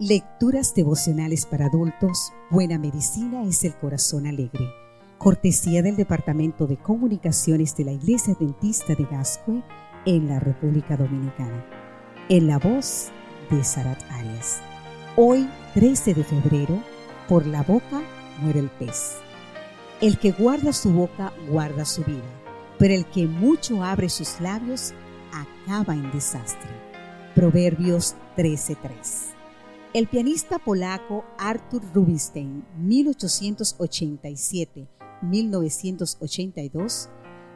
Lecturas devocionales para adultos, Buena Medicina es el Corazón Alegre. Cortesía del Departamento de Comunicaciones de la Iglesia Dentista de Gascue en la República Dominicana. En la voz de Sarat Arias. Hoy, 13 de febrero, por la boca muere el pez. El que guarda su boca guarda su vida, pero el que mucho abre sus labios acaba en desastre. Proverbios 13:3. El pianista polaco Arthur Rubinstein, 1887-1982,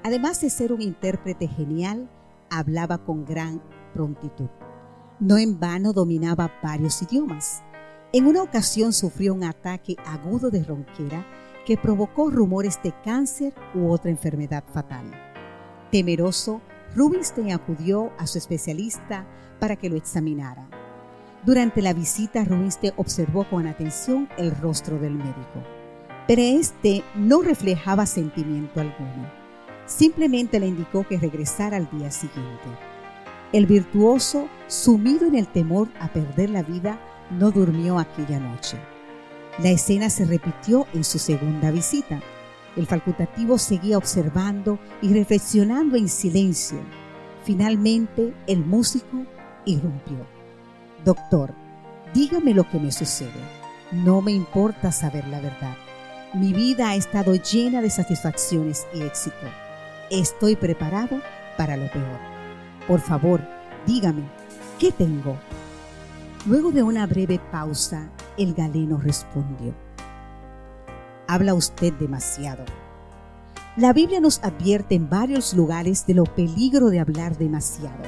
además de ser un intérprete genial, hablaba con gran prontitud. No en vano dominaba varios idiomas. En una ocasión sufrió un ataque agudo de ronquera que provocó rumores de cáncer u otra enfermedad fatal. Temeroso, Rubinstein acudió a su especialista para que lo examinara. Durante la visita, Rubinstein observó con atención el rostro del médico, pero este no reflejaba sentimiento alguno. Simplemente le indicó que regresara al día siguiente. El virtuoso, sumido en el temor a perder la vida, no durmió aquella noche. La escena se repitió en su segunda visita. El facultativo seguía observando y reflexionando en silencio. Finalmente, el músico irrumpió. Doctor, dígame lo que me sucede. No me importa saber la verdad. Mi vida ha estado llena de satisfacciones y éxito. Estoy preparado para lo peor. Por favor, dígame, ¿qué tengo? Luego de una breve pausa, el galeno respondió. Habla usted demasiado. La Biblia nos advierte en varios lugares de lo peligro de hablar demasiado,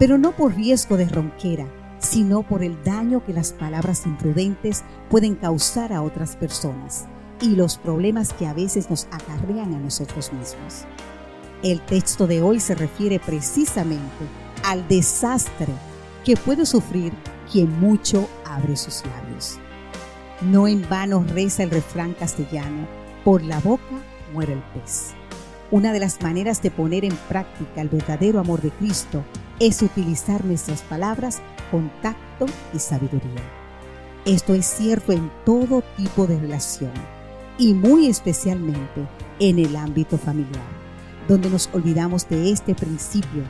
pero no por riesgo de ronquera, sino por el daño que las palabras imprudentes pueden causar a otras personas y los problemas que a veces nos acarrean a nosotros mismos. El texto de hoy se refiere precisamente al desastre que puede sufrir quien mucho abre sus labios. No en vano reza el refrán castellano, por la boca muere el pez. Una de las maneras de poner en práctica el verdadero amor de Cristo es utilizar nuestras palabras con tacto y sabiduría. Esto es cierto en todo tipo de relación y muy especialmente en el ámbito familiar, donde nos olvidamos de este principio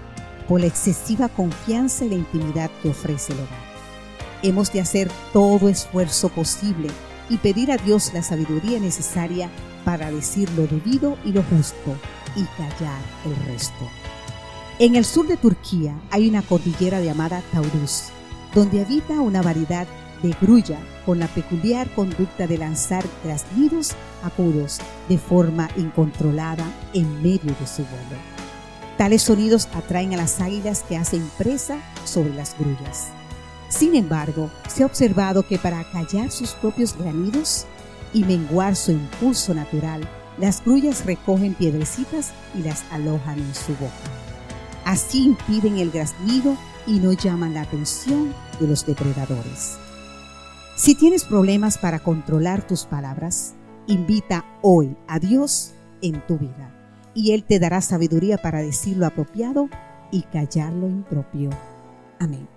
por la excesiva confianza y la intimidad que ofrece el hogar. Hemos de hacer todo esfuerzo posible y pedir a Dios la sabiduría necesaria para decir lo debido y lo justo y callar el resto. En el sur de Turquía hay una cordillera llamada Taurus, donde habita una variedad de grulla con la peculiar conducta de lanzar graznidos agudos de forma incontrolada en medio de su vuelo. Tales sonidos atraen a las águilas que hacen presa sobre las grullas. Sin embargo, se ha observado que para callar sus propios granidos y menguar su impulso natural, las grullas recogen piedrecitas y las alojan en su boca. Así impiden el graznido y no llaman la atención de los depredadores. Si tienes problemas para controlar tus palabras, invita hoy a Dios en tu vida y Él te dará sabiduría para decir lo apropiado y callar lo impropio. Amén.